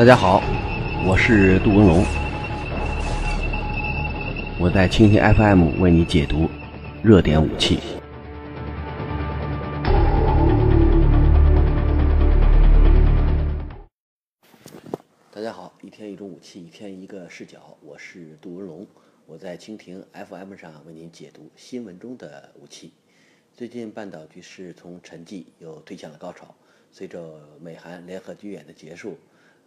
大家好，我是杜文龙，我在蜻蜓 FM 为你解读热点武器。大家好，一天一种武器，一天一个视角，我是杜文龙，我在蜻蜓 FM 上为您解读新闻中的武器。最近半岛局势从沉寂又推向了高潮，随着美韩联合军演的结束。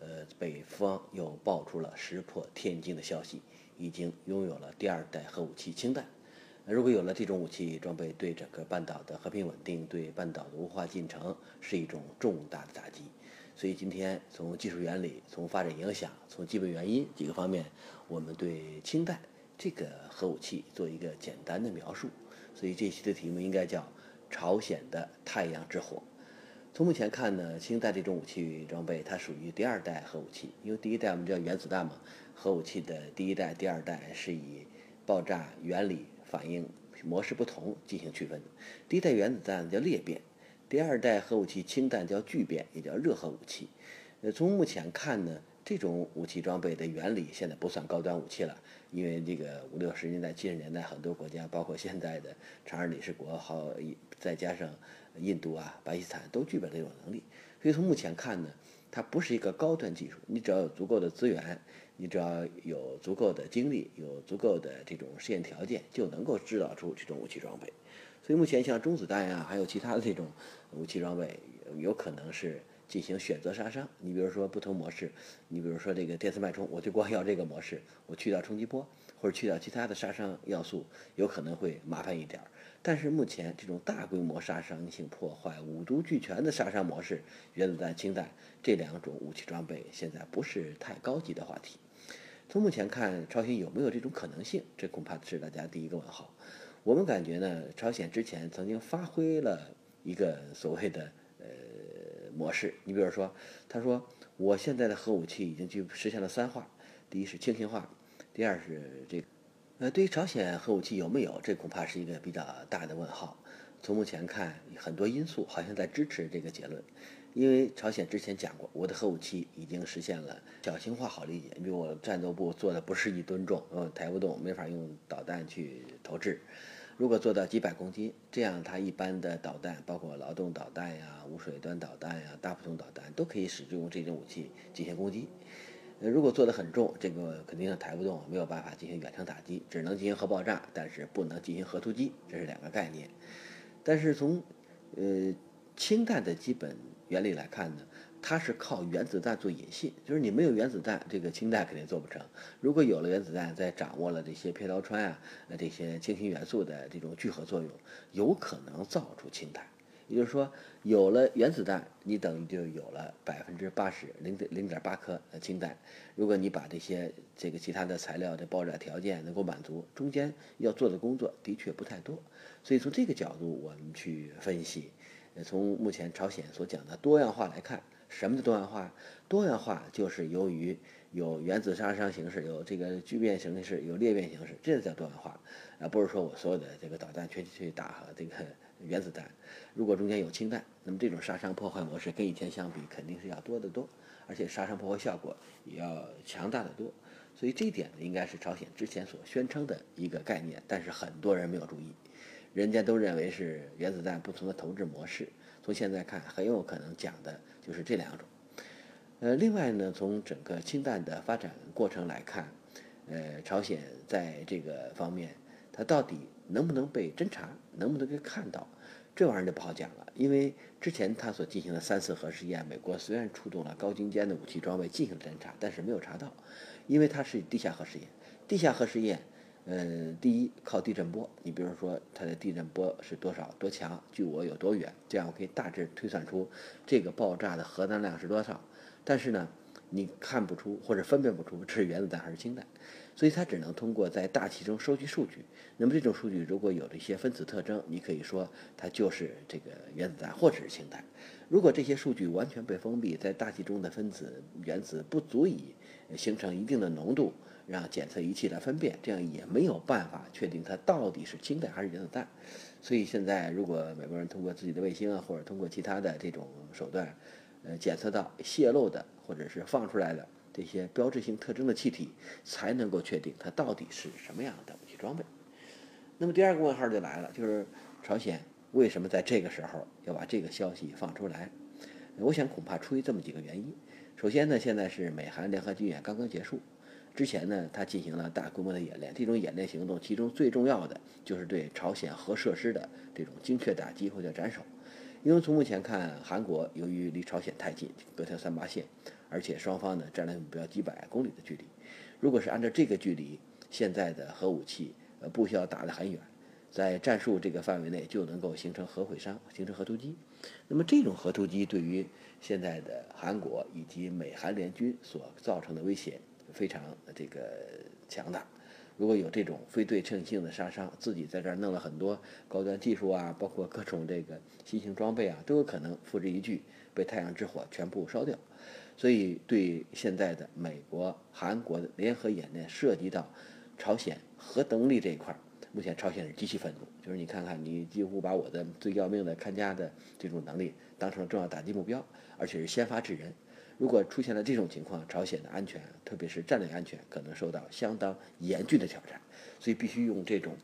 呃，北方又爆出了石破天惊的消息，已经拥有了第二代核武器氢弹。如果有了这种武器装备，对整个半岛的和平稳定，对半岛的无化进程是一种重大的打击。所以今天从技术原理、从发展影响、从基本原因几个方面，我们对氢弹这个核武器做一个简单的描述。所以这期的题目应该叫“朝鲜的太阳之火”。从目前看呢，氢弹这种武器装备它属于第二代核武器，因为第一代我们叫原子弹嘛，核武器的第一代、第二代是以爆炸原理、反应模式不同进行区分。第一代原子弹叫裂变，第二代核武器氢弹叫聚变，也叫热核武器。呃，从目前看呢，这种武器装备的原理现在不算高端武器了，因为这个五六十年代、七十年代很多国家，包括现在的常任理事国，好再加上。印度啊，巴基斯坦都具备这种能力，所以从目前看呢，它不是一个高端技术。你只要有足够的资源，你只要有足够的精力，有足够的这种试验条件，就能够制造出这种武器装备。所以目前像中子弹呀，还有其他的这种武器装备，有可能是进行选择杀伤。你比如说不同模式，你比如说这个电磁脉冲，我就光要这个模式，我去掉冲击波或者去掉其他的杀伤要素，有可能会麻烦一点。但是目前这种大规模杀伤性破坏、五毒俱全的杀伤模式，原子弹、氢弹这两种武器装备现在不是太高级的话题。从目前看，朝鲜有没有这种可能性？这恐怕是大家第一个问号。我们感觉呢，朝鲜之前曾经发挥了一个所谓的呃模式。你比如说，他说我现在的核武器已经去实现了三化：第一是轻型化，第二是这个。呃，对于朝鲜核武器有没有，这恐怕是一个比较大的问号。从目前看，很多因素好像在支持这个结论。因为朝鲜之前讲过，我的核武器已经实现了小型化，好理解。比如我战斗部做的不是一吨重，呃，抬不动，没法用导弹去投掷。如果做到几百公斤，这样它一般的导弹，包括劳动导弹呀、无水端导弹呀、大普通导弹，都可以使用这种武器进行攻击。如果做的很重，这个肯定抬不动，没有办法进行远程打击，只能进行核爆炸，但是不能进行核突击，这是两个概念。但是从呃氢弹的基本原理来看呢，它是靠原子弹做引信，就是你没有原子弹，这个氢弹肯定做不成。如果有了原子弹，再掌握了这些片刀穿啊，呃这些氢型元素的这种聚合作用，有可能造出氢弹。也就是说，有了原子弹，你等于就有了百分之八十零点零点八颗的氢弹。如果你把这些这个其他的材料的爆炸条件能够满足，中间要做的工作的确不太多。所以从这个角度我们去分析，从目前朝鲜所讲的多样化来看，什么的多样化？多样化就是由于有原子杀伤形式，有这个聚变形式，有裂变形式，这叫多样化，而不是说我所有的这个导弹全去打这个。原子弹，如果中间有氢弹，那么这种杀伤破坏模式跟以前相比肯定是要多得多，而且杀伤破坏效果也要强大的多。所以这一点呢，应该是朝鲜之前所宣称的一个概念，但是很多人没有注意，人家都认为是原子弹不同的投掷模式。从现在看，很有可能讲的就是这两种。呃，另外呢，从整个氢弹的发展过程来看，呃，朝鲜在这个方面，它到底能不能被侦查，能不能给看到？这玩意儿就不好讲了，因为之前他所进行的三次核试验，美国虽然出动了高精尖的武器装备进行侦查，但是没有查到，因为它是地下核试验。地下核试验，呃，第一靠地震波，你比如说它的地震波是多少多强，距我有多远，这样我可以大致推算出这个爆炸的核弹量是多少。但是呢，你看不出或者分辨不出这是原子弹还是氢弹。所以它只能通过在大气中收集数据。那么这种数据如果有了一些分子特征，你可以说它就是这个原子弹或者是氢弹。如果这些数据完全被封闭，在大气中的分子原子不足以形成一定的浓度，让检测仪器来分辨，这样也没有办法确定它到底是氢弹还是原子弹。所以现在如果美国人通过自己的卫星啊，或者通过其他的这种手段，呃检测到泄漏的或者是放出来的这些标志性特征的气体，才能够确定它到底是什么样的武器装备。那么第二个问号就来了，就是朝鲜为什么在这个时候要把这个消息放出来？我想恐怕出于这么几个原因。首先呢，现在是美韩联合军演刚刚结束，之前呢，他进行了大规模的演练。这种演练行动，其中最重要的就是对朝鲜核设施的这种精确打击或者斩首。因为从目前看，韩国由于离朝鲜太近，隔条三八线，而且双方呢战略目标几百公里的距离，如果是按照这个距离，现在的核武器呃不需要打得很远。在战术这个范围内就能够形成核毁伤，形成核突击。那么这种核突击对于现在的韩国以及美韩联军所造成的威胁非常这个强大。如果有这种非对称性的杀伤，自己在这儿弄了很多高端技术啊，包括各种这个新型装备啊，都有可能付之一炬，被太阳之火全部烧掉。所以对现在的美国、韩国的联合演练涉及到朝鲜核能力这一块。目前朝鲜是极其愤怒，就是你看看，你几乎把我的最要命的看家的这种能力当成重要打击目标，而且是先发制人。如果出现了这种情况，朝鲜的安全，特别是战略安全，可能受到相当严峻的挑战。所以必须用这种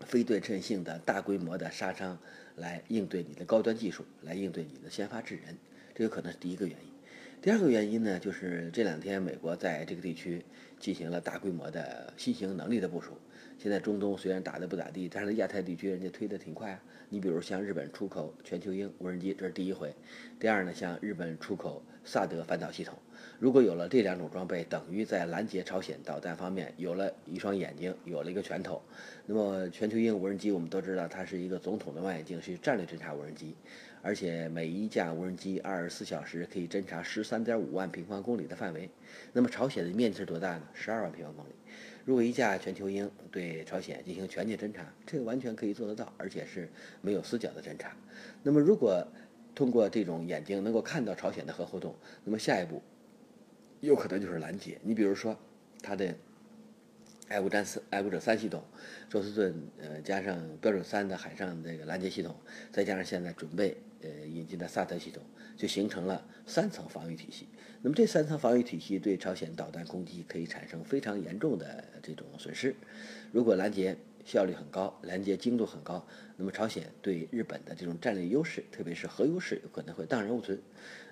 非对称性的大规模的杀伤来应对你的高端技术，来应对你的先发制人。这有可能是第一个原因。第二个原因呢，就是这两天美国在这个地区进行了大规模的新型能力的部署。现在中东虽然打得不咋地，但是亚太地区人家推得挺快啊。你比如像日本出口全球鹰无人机，这是第一回。第二呢，像日本出口萨德反导系统，如果有了这两种装备，等于在拦截朝鲜导弹方面有了一双眼睛，有了一个拳头。那么全球鹰无人机我们都知道，它是一个总统的望远镜，是战略侦察无人机，而且每一架无人机二十四小时可以侦察十三点五万平方公里的范围。那么朝鲜的面积是多大呢？十二万平方公里。如果一架全球鹰对朝鲜进行全界侦察，这个完全可以做得到，而且是没有死角的侦察。那么，如果通过这种眼睛能够看到朝鲜的核活动，那么下一步有可能就是拦截。你比如说，它的爱国战四、爱国者三系统，宙斯盾呃加上标准三的海上这个拦截系统，再加上现在准备呃引进的萨德系统，就形成了三层防御体系。那么这三层防御体系对朝鲜导弹攻击可以产生非常严重的这种损失。如果拦截效率很高，拦截精度很高，那么朝鲜对日本的这种战略优势，特别是核优势，有可能会荡然无存。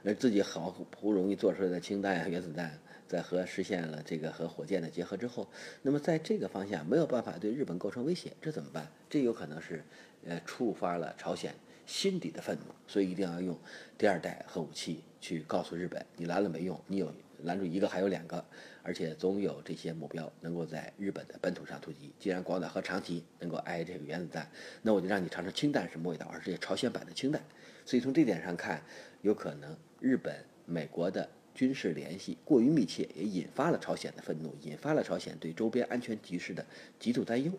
而自己好不容易做出来的氢弹、原子弹，在和实现了这个和火箭的结合之后，那么在这个方向没有办法对日本构成威胁，这怎么办？这有可能是呃触发了朝鲜。心底的愤怒，所以一定要用第二代核武器去告诉日本：你拦了没用，你有拦住一个还有两个，而且总有这些目标能够在日本的本土上突击。既然广岛和长崎能够挨这个原子弹，那我就让你尝尝氢弹什么味道，而且朝鲜版的氢弹。所以从这点上看，有可能日本、美国的军事联系过于密切，也引发了朝鲜的愤怒，引发了朝鲜对周边安全局势的极度担忧。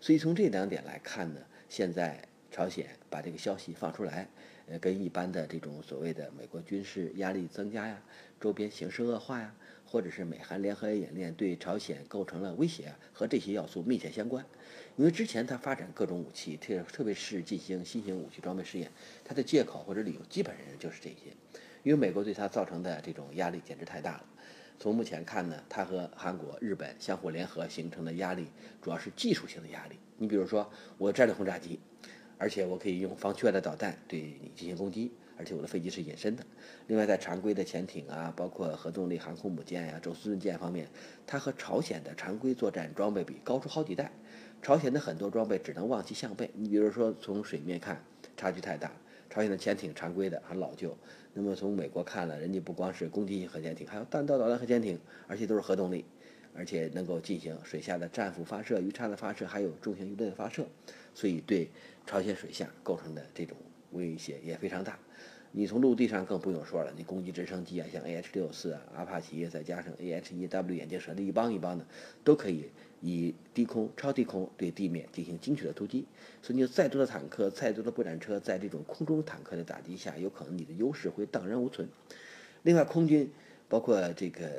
所以从这两点来看呢，现在。朝鲜把这个消息放出来，呃，跟一般的这种所谓的美国军事压力增加呀，周边形势恶化呀，或者是美韩联合演练对朝鲜构成了威胁，和这些要素密切相关。因为之前他发展各种武器，特特别是进行新型武器装备试验，他的借口或者理由基本上就是这些。因为美国对他造成的这种压力简直太大了。从目前看呢，他和韩国、日本相互联合形成的压力，主要是技术性的压力。你比如说，我战略轰炸机。而且我可以用防区外的导弹对你进行攻击，而且我的飞机是隐身的。另外，在常规的潜艇啊，包括核动力航空母舰呀、宙斯盾舰方面，它和朝鲜的常规作战装备比高出好几代。朝鲜的很多装备只能望其项背，你比如说从水面看，差距太大。朝鲜的潜艇常规的很老旧，那么从美国看了，人家不光是攻击型核潜艇，还有弹道导弹核潜艇，而且都是核动力，而且能够进行水下的战斧发射、鱼叉的发射，还有重型鱼雷的发射，所以对。朝鲜水下构成的这种威胁也非常大，你从陆地上更不用说了，你攻击直升机啊，像 A H 六四啊、阿帕奇，再加上 A H 一 W 眼镜蛇的一帮一帮的，都可以以低空、超低空对地面进行精确的突击。所以，你再多的坦克、再多的步战车，在这种空中坦克的打击下，有可能你的优势会荡然无存。另外，空军包括这个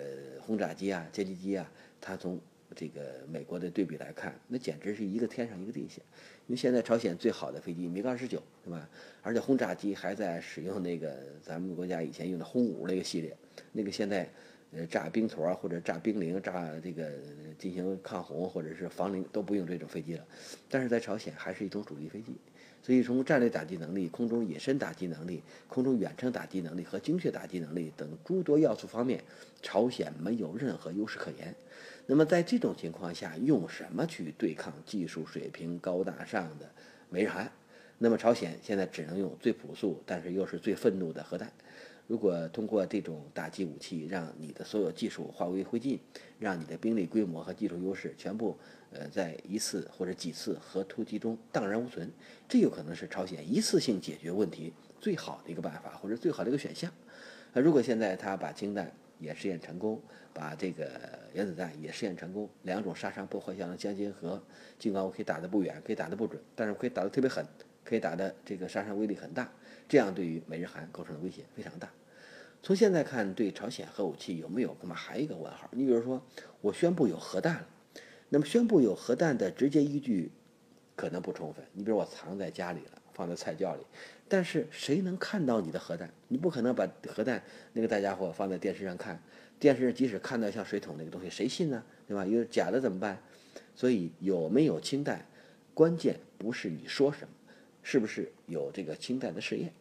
轰炸机啊、歼击机啊，它从这个美国的对比来看，那简直是一个天上一个地下。因为现在朝鲜最好的飞机米格二十九，对吧？而且轰炸机还在使用那个咱们国家以前用的轰五那个系列，那个现在呃炸兵坨或者炸兵零、炸这个进行抗洪或者是防零都不用这种飞机了。但是在朝鲜还是一种主力飞机。所以，从战略打击能力、空中隐身打击能力、空中远程打击能力和精确打击能力等诸多要素方面，朝鲜没有任何优势可言。那么，在这种情况下，用什么去对抗技术水平高大上的美日韩？那么，朝鲜现在只能用最朴素，但是又是最愤怒的核弹。如果通过这种打击武器，让你的所有技术化为灰烬，让你的兵力规模和技术优势全部呃在一次或者几次核突击中荡然无存，这有可能是朝鲜一次性解决问题最好的一个办法，或者最好的一个选项。那如果现在他把氢弹也试验成功，把这个原子弹也试验成功，两种杀伤破坏效能相结合，尽管我可以打得不远，可以打得不准，但是可以打得特别狠，可以打的这个杀伤威力很大。这样对于美日韩构成的威胁非常大。从现在看，对朝鲜核武器有没有恐怕还有一个问号。你比如说，我宣布有核弹了，那么宣布有核弹的直接依据可能不充分。你比如我藏在家里了，放在菜窖里，但是谁能看到你的核弹？你不可能把核弹那个大家伙放在电视上看，电视即使看到像水桶那个东西，谁信呢？对吧？有假的怎么办？所以有没有氢弹，关键不是你说什么，是不是有这个氢弹的试验？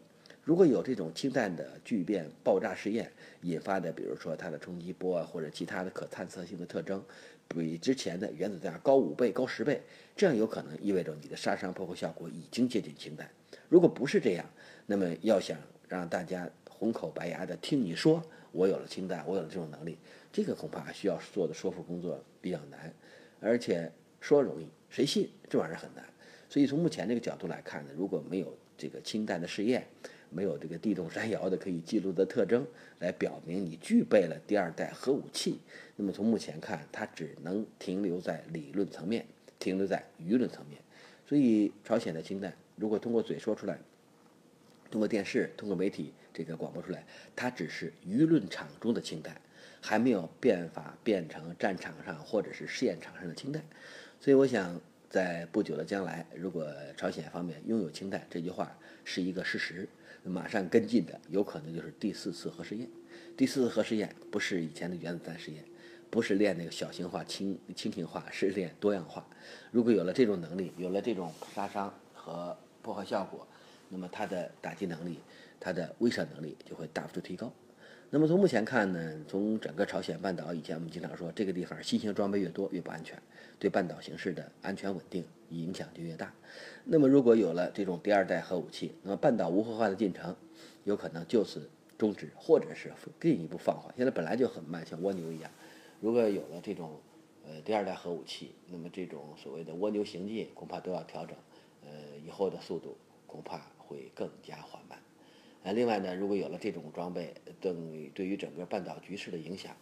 如果有这种氢弹的聚变爆炸试验引发的，比如说它的冲击波啊，或者其他的可探测性的特征，比之前的原子弹高五倍、高十倍，这样有可能意味着你的杀伤破坏效果已经接近氢弹。如果不是这样，那么要想让大家红口白牙的听你说我有了氢弹，我有了这种能力，这个恐怕需要做的说服工作比较难，而且说容易，谁信这玩意儿很难。所以从目前这个角度来看呢，如果没有这个氢弹的试验，没有这个地动山摇的可以记录的特征来表明你具备了第二代核武器，那么从目前看，它只能停留在理论层面，停留在舆论层面。所以朝鲜的氢弹如果通过嘴说出来，通过电视、通过媒体这个广播出来，它只是舆论场中的氢弹，还没有变法变成战场上或者是试验场上的氢弹。所以我想，在不久的将来，如果朝鲜方面拥有氢弹，这句话是一个事实。马上跟进的有可能就是第四次核试验。第四次核试验不是以前的原子弹试验，不是练那个小型化、轻轻型化，是练多样化。如果有了这种能力，有了这种杀伤和破坏效果，那么它的打击能力、它的威慑能力就会大幅度提高。那么从目前看呢，从整个朝鲜半岛，以前我们经常说这个地方新型装备越多越不安全，对半岛形势的安全稳定影响就越大。那么如果有了这种第二代核武器，那么半岛无核化的进程有可能就此终止，或者是进一步放缓。现在本来就很慢，像蜗牛一样。如果有了这种呃第二代核武器，那么这种所谓的蜗牛行进恐怕都要调整，呃以后的速度恐怕会更加缓慢。呃，另外呢，如果有了这种装备，等于对于整个半岛局势的影响，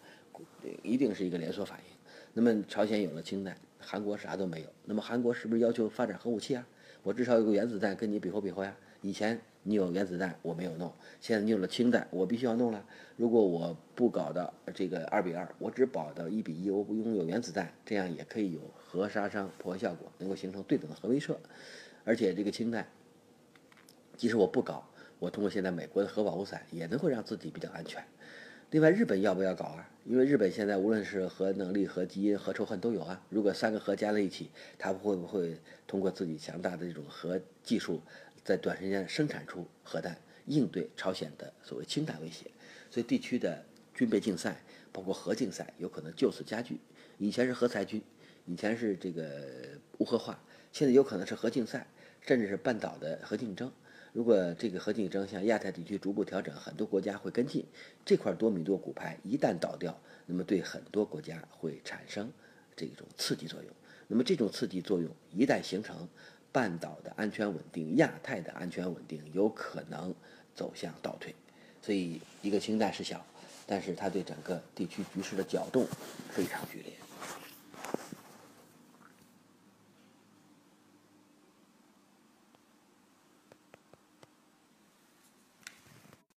一定是一个连锁反应。那么朝鲜有了氢弹，韩国啥都没有，那么韩国是不是要求发展核武器啊？我至少有个原子弹跟你比划比划呀。以前你有原子弹，我没有弄，现在你有了氢弹，我必须要弄了。如果我不搞到这个二比二，我只保到一比一，我不拥有原子弹，这样也可以有核杀伤破坏效果，能够形成对等的核威慑。而且这个氢弹，即使我不搞。我通过现在美国的核保护伞也能够让自己比较安全。另外，日本要不要搞啊？因为日本现在无论是核能力、核基因、核仇恨都有啊。如果三个核加在一起，它会不会通过自己强大的这种核技术，在短时间生产出核弹，应对朝鲜的所谓氢弹威胁？所以，地区的军备竞赛，包括核竞赛，有可能就此加剧。以前是核裁军，以前是这个无核化，现在有可能是核竞赛，甚至是半岛的核竞争。如果这个核竞争向亚太地区逐步调整，很多国家会跟进。这块多米诺骨牌一旦倒掉，那么对很多国家会产生这种刺激作用。那么这种刺激作用一旦形成，半岛的安全稳定、亚太的安全稳定有可能走向倒退。所以，一个氢弹是小，但是它对整个地区局势的搅动非常剧烈。